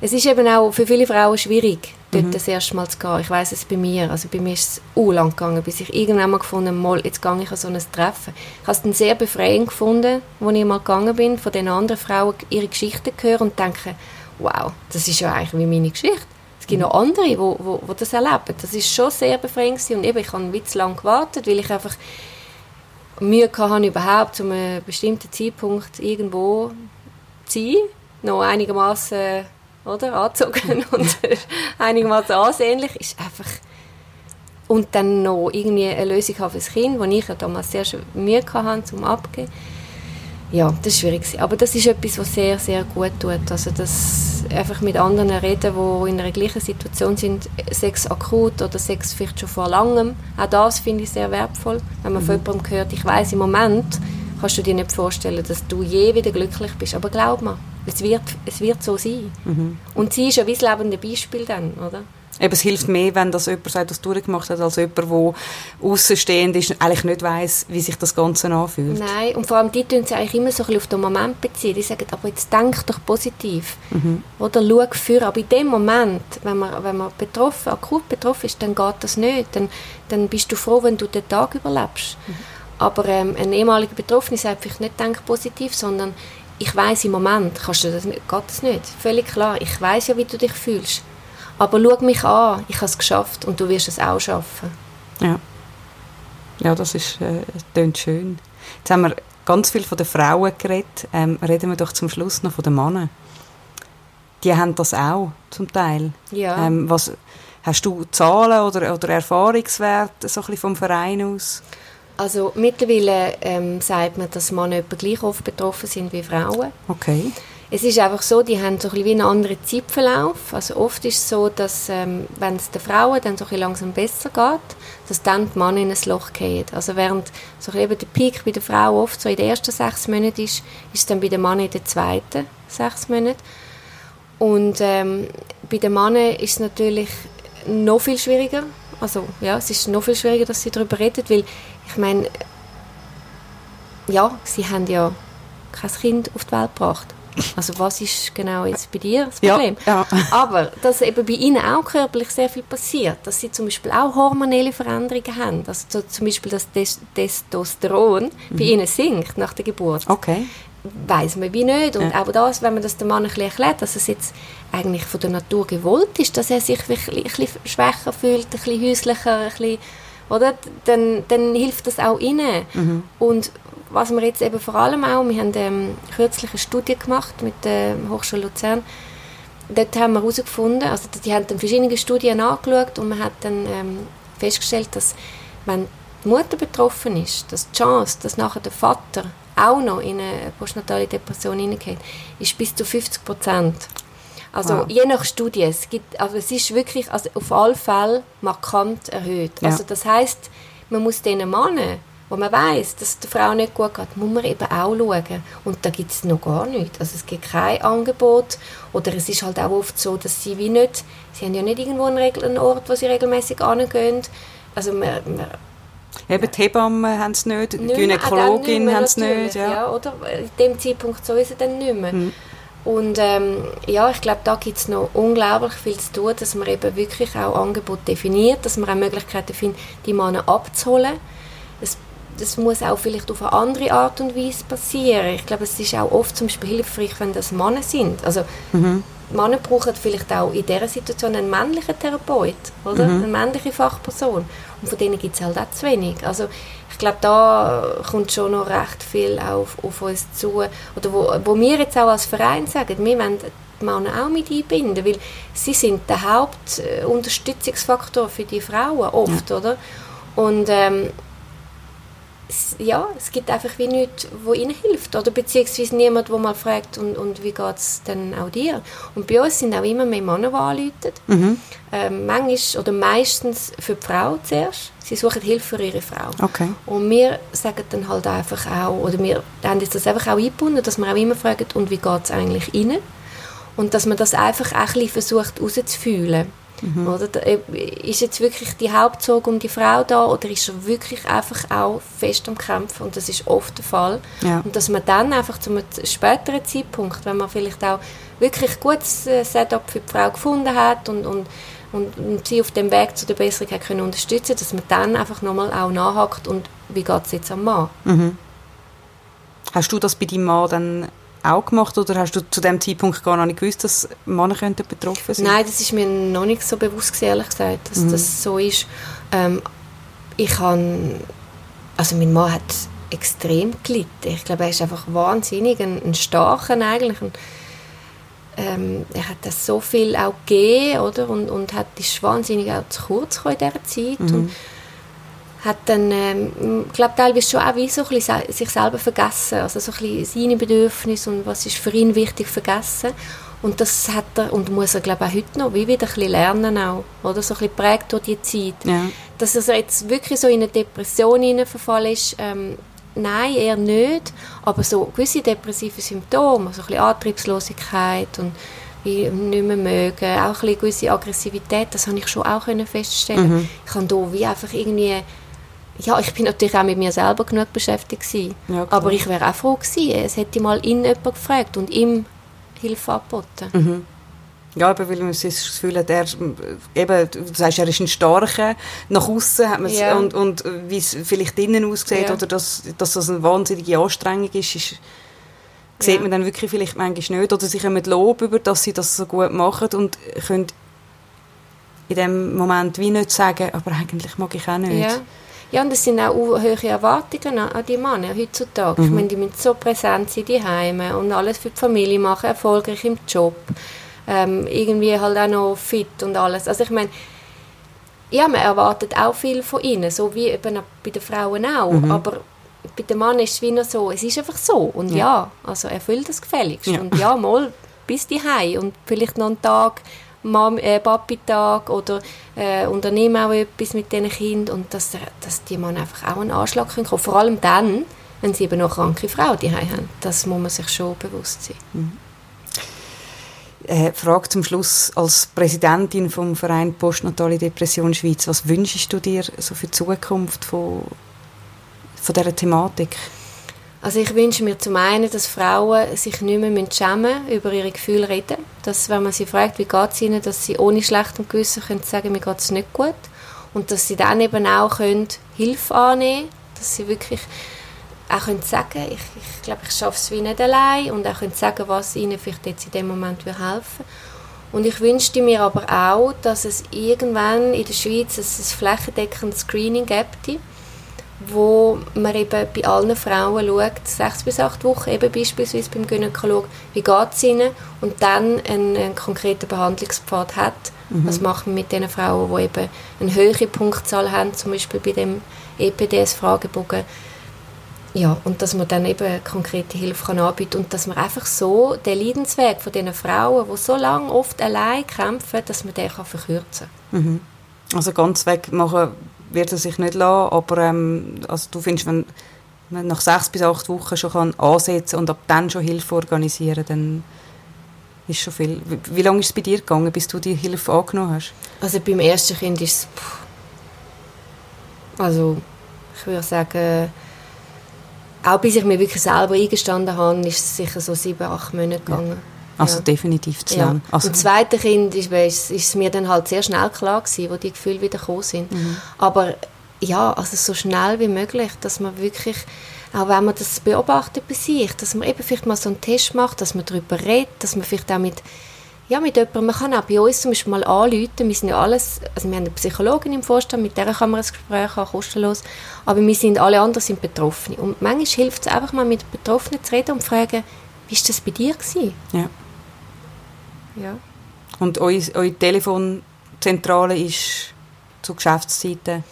es ist eben auch für viele Frauen schwierig, dort mhm. das erste Mal zu gehen. Ich weiß es bei mir, also bei mir ist es u lang gegangen, bis ich irgendwann mal gefunden habe, jetzt gehe ich an so ein Treffen. Ich habe es dann sehr befreiend gefunden, als ich mal gegangen bin, von den anderen Frauen ihre Geschichten hören und denke, wow, das ist ja eigentlich wie meine Geschichte. Es gibt noch andere, die wo, wo, wo das erleben. Das ist schon sehr befreiend und eben, ich habe zu lange gewartet, weil ich einfach Mühe hatte, überhaupt zu einem bestimmten Zeitpunkt irgendwo zu sein, noch einigermaßen oder, angezogen und einigermaßen ansehnlich, ist einfach und dann noch irgendwie eine Lösung haben für das Kind, wo ich ja damals sehr Mühe hatte, zum abgeben ja, das war schwierig. Aber das ist etwas, was sehr, sehr gut tut. Also das einfach mit anderen reden, die in einer gleichen Situation sind, Sex akut oder Sex vielleicht schon vor langem. Auch das finde ich sehr wertvoll, wenn man mhm. von jemandem hört, ich weiß im Moment kannst du dir nicht vorstellen, dass du je wieder glücklich bist. Aber glaub mir, es wird, es wird so sein. Mhm. Und sie ist ja wie das lebende Beispiel dann, oder? Eben, es hilft mehr, wenn das jemand sagt, das durchgemacht hat, als jemand, der außenstehend ist, eigentlich nicht weiß, wie sich das Ganze anfühlt. Nein, und vor allem die tun sich eigentlich immer so ein bisschen auf den Moment beziehen. Die sagen, aber jetzt denk doch positiv. Mhm. Oder schau für. Aber in dem Moment, wenn man, wenn man betroffen, akut betroffen ist, dann geht das nicht. Dann, dann bist du froh, wenn du den Tag überlebst. Mhm. Aber ähm, ein ehemaliger Betroffener sagt vielleicht nicht, denk positiv, sondern ich weiß im Moment, kannst du das nicht, geht das nicht. Völlig klar. Ich weiß ja, wie du dich fühlst. Aber schau mich an, ich habe es geschafft und du wirst es auch schaffen. Ja. Ja, das ist äh, klingt schön. Jetzt haben wir ganz viel von den Frauen geredet. Ähm, reden wir doch zum Schluss noch von den Männern. Die haben das auch zum Teil. Ja. Ähm, was, hast du Zahlen oder, oder Erfahrungswerte so ein vom Verein aus? Also mittlerweile ähm, sagt man, dass Männer etwa gleich oft betroffen sind wie Frauen. Okay. Es ist einfach so, die haben so ein bisschen wie einen anderen Zeitverlauf. Also oft ist es so, dass ähm, wenn es den Frauen dann so ein langsam besser geht, dass dann die Männer in ein Loch gehen. Also während so eben der Peak bei der Frau oft so in den ersten sechs Monaten ist, ist es dann bei den Männern in den zweiten sechs Monaten. Und ähm, bei den Männern ist es natürlich noch viel schwieriger. Also ja, es ist noch viel schwieriger, dass sie darüber reden, weil ich meine, ja, sie haben ja kein Kind auf die Welt gebracht. Also was ist genau jetzt bei dir das Problem? Ja, ja. Aber dass eben bei ihnen auch körperlich sehr viel passiert, dass sie zum Beispiel auch hormonelle Veränderungen haben, also so zum Beispiel das Testosteron mhm. bei ihnen sinkt nach der Geburt. Okay. Weiß man wie nicht. Und ja. auch das, wenn man das dem Mann ein bisschen erklärt, dass es jetzt eigentlich von der Natur gewollt ist, dass er sich ein bisschen, ein bisschen schwächer fühlt, ein bisschen häuslicher, ein bisschen, oder? Dann, dann hilft das auch ihnen. Mhm. Und was wir jetzt eben vor allem auch, wir haben ähm, kürzlich eine Studie gemacht mit der Hochschule Luzern, dort haben wir herausgefunden, also die haben dann verschiedene Studien angeschaut und man hat dann ähm, festgestellt, dass wenn die Mutter betroffen ist, dass die Chance, dass nachher der Vater auch noch in eine postnatale Depression hineingeht, ist bis zu 50 Prozent. Also wow. je nach Studie, es gibt, also es ist wirklich also auf alle Fälle markant erhöht. Ja. Also das heißt, man muss diesen Männern wo man weiß, dass der Frau nicht gut geht, muss man eben auch schauen. Und da gibt es noch gar nichts. Also es gibt kein Angebot. Oder es ist halt auch oft so, dass sie wie nicht, sie haben ja nicht irgendwo einen, einen Ort, wo sie regelmäßig angehen. Also man, man Eben die Hebammen haben es nicht, die Gynäkologin haben es nicht. Ja. ja. oder? In dem Zeitpunkt sowieso dann nicht mehr. Hm. Und ähm, ja, ich glaube, da gibt es noch unglaublich viel zu tun, dass man eben wirklich auch Angebote definiert, dass man auch Möglichkeiten findet, die Männer abzuholen. Es, das muss auch vielleicht auf eine andere Art und Weise passieren. Ich glaube, es ist auch oft zum Beispiel hilfreich, wenn das Männer sind. Also mhm. Männer brauchen vielleicht auch in dieser Situation einen männlichen Therapeut, oder? Mhm. Eine männliche Fachperson. Und von denen gibt es halt auch zu wenig. Also ich glaube, da kommt schon noch recht viel auf, auf uns zu. Oder wo, wo wir jetzt auch als Verein sagen, wir wollen die Männer auch mit einbinden, weil sie sind der Hauptunterstützungsfaktor für die Frauen oft, ja. oder? Und ähm, ja, es gibt einfach wie nichts, wo ihnen hilft. Oder beziehungsweise niemand, der mal fragt, und, und wie geht es denn auch dir? Und bei uns sind auch immer mehr Männer, die anrufen. Mhm. Ähm, manchmal oder meistens für die Frau zuerst. Sie suchen Hilfe für ihre Frau. Okay. Und wir sagen dann halt einfach auch, oder wir haben das einfach auch eingebunden, dass wir auch immer fragen, und wie geht es eigentlich ihnen? Und dass man das einfach auch ein bisschen versucht herauszufühlen. Mhm. Oder, äh, ist jetzt wirklich die Hauptsorge um die Frau da oder ist er wirklich einfach auch fest am Kämpfen und das ist oft der Fall. Ja. Und dass man dann einfach zu einem späteren Zeitpunkt, wenn man vielleicht auch wirklich gutes äh, Setup für die Frau gefunden hat und, und, und, und sie auf dem Weg zu der Besserung hat können unterstützen, dass man dann einfach nochmal auch nachhakt und wie geht es jetzt am Mann. Mhm. Hast du das bei deinem Mann dann auch gemacht oder hast du zu dem Zeitpunkt gar noch nicht gewusst, dass Männer könnten betroffen sein? Nein, das ist mir noch nicht so bewusst gewesen, ehrlich gesagt, dass mhm. das so ist. Ähm, ich habe, also mein Mann hat extrem gelitten. Ich glaube, er ist einfach wahnsinnig, ein, ein starker eigentlich. Ein, ähm, er hat das so viel auch gegeben, oder? Und, und hat, ist wahnsinnig auch zu kurz gekommen in dieser Zeit. Mhm. Und, hat dann, ähm, glaube teilweise schon auch wie so ein bisschen sich selber vergessen, also so ein bisschen seine Bedürfnisse und was ist für ihn wichtig vergessen. Und das hat er und muss er glaube auch heute noch wie wieder ein bisschen lernen auch, oder so ein bisschen prägt durch die Zeit. Ja. Dass er jetzt wirklich so in eine Depression verfallen ist, ähm, nein, eher nicht, aber so gewisse depressive Symptome, also ein bisschen Antriebslosigkeit und wie nicht mehr mögen, auch ein bisschen gewisse Aggressivität, das habe ich schon auch feststellen. Mhm. Ich kann da wie einfach irgendwie ja, ich bin natürlich auch mit mir selber genug beschäftigt gewesen. Ja, aber ich wäre auch froh gewesen, es hätte mal ihn jemand gefragt und ihm Hilfe angeboten. Mhm. Ja, aber weil man sich das Gefühl hat, er, eben, du sagst, er ist ein Starker, nach außen hat man ja. und, und wie es vielleicht innen aussieht ja. oder dass, dass das eine wahnsinnige Anstrengung ist, ist sieht man dann wirklich vielleicht manchmal nicht oder sie kommen Lob über, dass sie das so gut machen und können in dem Moment wie nicht sagen, aber eigentlich mag ich auch nicht. Ja. Und es sind auch hohe Erwartungen an die Männer heutzutage. Mhm. Ich meine, die müssen so präsent sein, die Heime und alles für die Familie machen, erfolgreich im Job. Ähm, irgendwie halt auch noch fit und alles. Also ich meine, ja, man erwartet auch viel von ihnen, so wie eben bei den Frauen auch. Mhm. Aber bei dem Mann ist es wie noch so, es ist einfach so. Und ja, ja also erfüllt das gefälligst. Ja. Und ja, mal bis die und vielleicht noch einen Tag Mom, äh, Papi-Tag oder äh, unternehmen auch etwas mit diesen Kindern und dass, dass die Mann einfach auch einen Anschlag können Vor allem dann, wenn sie eben noch kranke Frau die haben. Das muss man sich schon bewusst sein. Mhm. Äh, Frage zum Schluss als Präsidentin vom Verein Postnatale Depression Schweiz. Was wünschst du dir so für die Zukunft von, von dieser Thematik? Also ich wünsche mir zum einen, dass Frauen sich nicht mehr schämen über ihre Gefühle reden. Dass, wenn man sie fragt, wie geht es ihnen, dass sie ohne schlechtem Gewissen können sagen, mir geht es nicht gut. Und dass sie dann eben auch können Hilfe annehmen können. Dass sie wirklich auch können sagen ich, ich glaube, ich schaffe es wie nicht allein. Und auch können sagen, was ihnen vielleicht jetzt in dem Moment helfen will. Und ich wünschte mir aber auch, dass es irgendwann in der Schweiz ein flächendeckendes Screening gibt wo man eben bei allen Frauen schaut, sechs bis acht Wochen, eben beispielsweise beim Gynäkolog, wie geht es ihnen und dann einen, einen konkreten Behandlungspfad hat. Mhm. Was macht man mit den Frauen, die eben eine höhere Punktzahl haben, zum Beispiel bei dem EPDS-Fragebogen. Ja, und dass man dann eben konkrete Hilfe kann anbieten und dass man einfach so den Leidensweg von diesen Frauen, die so lange oft allein kämpfen, dass man den kann verkürzen kann. Mhm. Also ganz weg machen wird er sich nicht lassen, aber ähm, also du findest, wenn man nach sechs bis acht Wochen schon kann ansetzen und ab dann schon Hilfe organisieren, dann ist schon viel. Wie, wie lange ist es bei dir gegangen, bis du die Hilfe angenommen hast? Also beim ersten Kind ist es, also ich würde sagen, auch bis ich mir wirklich selber eingestanden habe, ist es sicher so sieben, acht Monate gegangen. Also Ja. definitiv zu Ja. lang. Also, Im zweiten Kind ist, ist, ist es mir dann halt sehr schnell klar gewesen, wo die Gefühle wieder gekommen sind. Mhm. Aber ja, also so schnell wie möglich, dass man wirklich, auch wenn man das beobachtet bei sich, dass man eben vielleicht mal so einen Test macht, dass man darüber redet, dass man vielleicht auch mit, ja, mit jemandem, man kann auch bei uns zum Beispiel mal anrufen, wir sind ja alles, also wir haben eine Psychologin im Vorstand, mit der kann man ein Gespräch haben, kostenlos, aber wir sind, alle anderen sind Betroffene. Und manchmal hilft es einfach mal mit Betroffenen zu reden und zu fragen, wie war das bei dir? Gewesen? ja. Ja. Und eure, Telefonzentrale ist zu Geschäftszeiten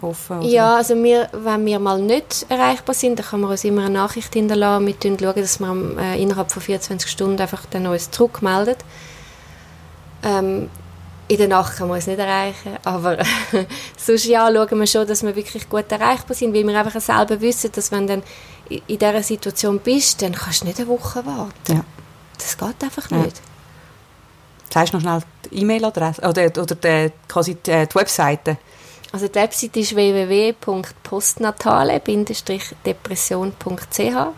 offen? oder? Ja, also wir, wenn wir mal nicht erreichbar sind, dann kann man uns immer eine Nachricht hinterlassen. Wir schauen, dass wir äh, innerhalb von 24 Stunden einfach dann uns zurückmelden. Ähm, in der Nacht kann man uns nicht erreichen, aber sonst ja, schauen wir schon, dass wir wirklich gut erreichbar sind, weil wir einfach selber wissen, dass wenn du dann in dieser Situation bist, dann kannst du nicht eine Woche warten. Ja. Das geht einfach Ja. Sagst noch schnell die E-Mail-Adresse oder, oder die, quasi die, äh, die Webseite? Also die Website ist www.postnatale-depression.ch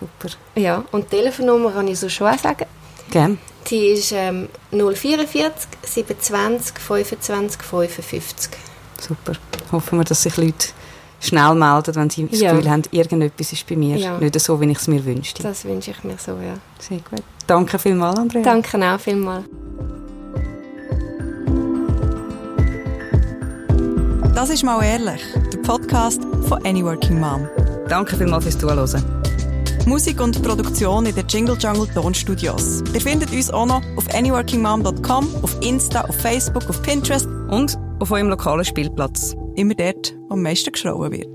Super. Ja, und die Telefonnummer kann ich so schon auch sagen. Gern. Die ist ähm, 044 27 25 55. Super. Hoffen wir, dass sich Leute schnell melden, wenn sie das Ja. Gefühl haben, irgendetwas ist bei mir Ja. nicht so, wie ich es mir wünschte. Das wünsche ich mir so, ja. Sehr gut. Danke vielmals, Andrea. Danke auch vielmals. Das ist mal ehrlich, der Podcast von Any Working Mom. Danke vielmals fürs Zuhören. Musik und Produktion in den Jingle Jungle Tonstudios. Ihr findet uns auch noch auf anyworkingmom.com, auf Insta, auf Facebook, auf Pinterest, Und auf eurem lokalen Spielplatz. Immer dort, wo am meisten geschrauen wird.